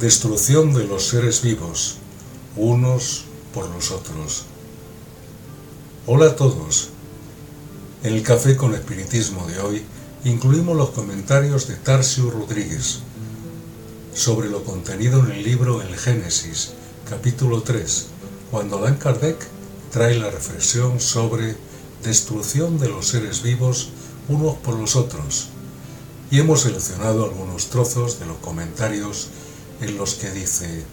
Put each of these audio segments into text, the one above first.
Destrucción de los seres vivos, unos por los otros. Hola a todos. En el Café con Espiritismo de hoy incluimos los comentarios de Tarcio Rodríguez sobre lo contenido en el libro El Génesis, capítulo 3, cuando Allan Kardec trae la reflexión sobre destrucción de los seres vivos unos por los otros. Y hemos seleccionado algunos trozos de los comentarios en los que dice,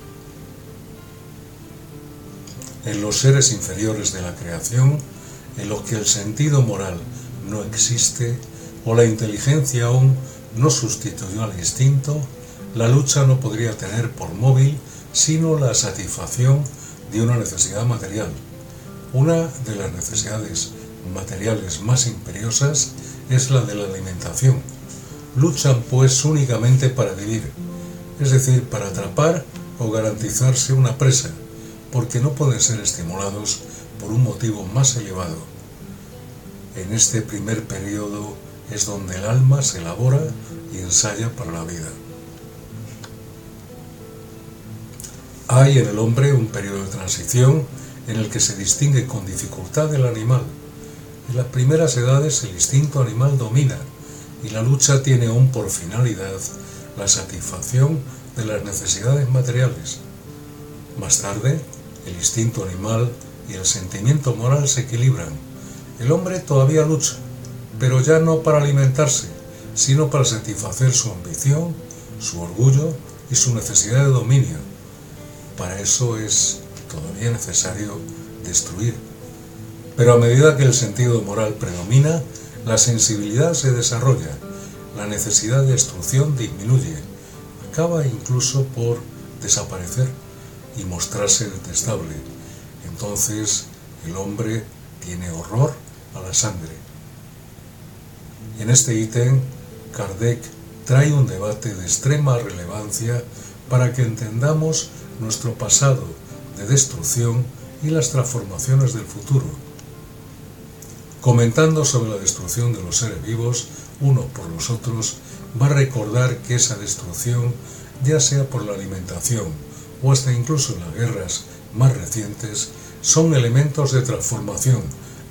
en los seres inferiores de la creación, en los que el sentido moral no existe o la inteligencia aún no sustituyó al instinto, la lucha no podría tener por móvil sino la satisfacción de una necesidad material. Una de las necesidades materiales más imperiosas es la de la alimentación. Luchan pues únicamente para vivir, es decir, para atrapar o garantizarse una presa, porque no pueden ser estimulados por un motivo más elevado. En este primer periodo es donde el alma se elabora y ensaya para la vida. Hay en el hombre un periodo de transición en el que se distingue con dificultad del animal. En las primeras edades el instinto animal domina y la lucha tiene aún por finalidad la satisfacción de las necesidades materiales. Más tarde, el instinto animal y el sentimiento moral se equilibran. El hombre todavía lucha, pero ya no para alimentarse, sino para satisfacer su ambición, su orgullo y su necesidad de dominio. Para eso es todavía necesario destruir. Pero a medida que el sentido moral predomina, la sensibilidad se desarrolla, la necesidad de destrucción disminuye, acaba incluso por desaparecer y mostrarse detestable. Entonces el hombre tiene horror a la sangre. En este ítem, Kardec trae un debate de extrema relevancia para que entendamos nuestro pasado de destrucción y las transformaciones del futuro. Comentando sobre la destrucción de los seres vivos, unos por los otros, va a recordar que esa destrucción, ya sea por la alimentación o hasta incluso en las guerras más recientes, son elementos de transformación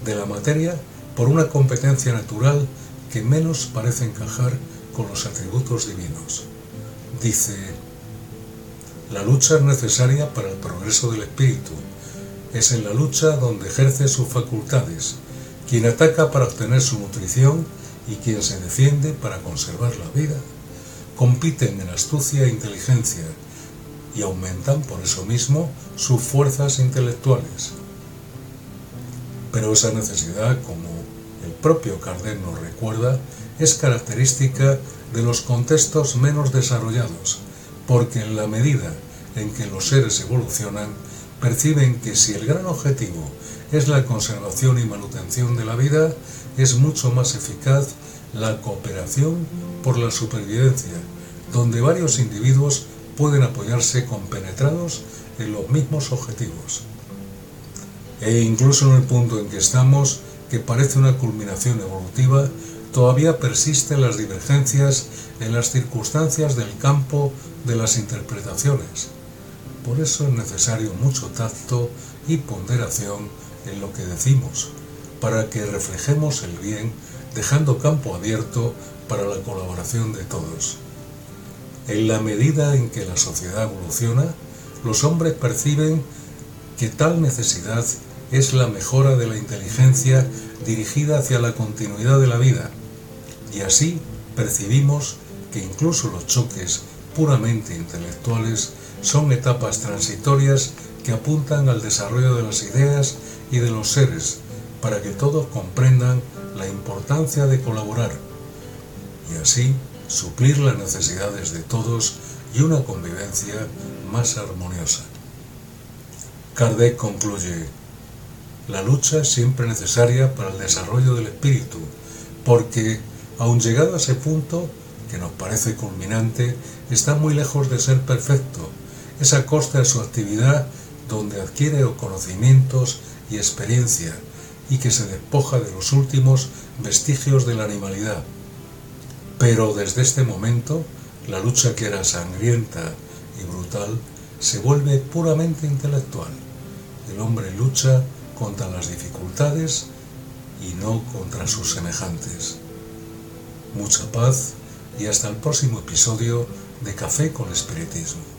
de la materia por una competencia natural que menos parece encajar con los atributos divinos. Dice, la lucha es necesaria para el progreso del espíritu. Es en la lucha donde ejerce sus facultades, quien ataca para obtener su nutrición y quien se defiende para conservar la vida. Compiten en astucia e inteligencia y aumentan por eso mismo sus fuerzas intelectuales. Pero esa necesidad, como el propio Kardec nos recuerda, es característica de los contextos menos desarrollados, porque en la medida en que los seres evolucionan, perciben que si el gran objetivo es la conservación y manutención de la vida, es mucho más eficaz la cooperación por la supervivencia, donde varios individuos pueden apoyarse compenetrados en los mismos objetivos. E incluso en el punto en que estamos, que parece una culminación evolutiva, todavía persisten las divergencias en las circunstancias del campo de las interpretaciones. Por eso es necesario mucho tacto y ponderación en lo que decimos, para que reflejemos el bien, dejando campo abierto para la colaboración de todos. En la medida en que la sociedad evoluciona, los hombres perciben que tal necesidad es la mejora de la inteligencia dirigida hacia la continuidad de la vida, y así percibimos que incluso los choques puramente intelectuales son etapas transitorias que apuntan al desarrollo de las ideas y de los seres, para que todos comprendan la importancia de colaborar y así suplir las necesidades de todos y una convivencia más armoniosa. Kardec concluye, la lucha es siempre necesaria para el desarrollo del espíritu, porque, aun llegado a ese punto, que nos parece culminante, está muy lejos de ser perfecto, es a costa de su actividad donde adquiere conocimientos y experiencia y que se despoja de los últimos vestigios de la animalidad. Pero desde este momento, la lucha que era sangrienta y brutal se vuelve puramente intelectual. El hombre lucha contra las dificultades y no contra sus semejantes. Mucha paz y hasta el próximo episodio de Café con Espiritismo.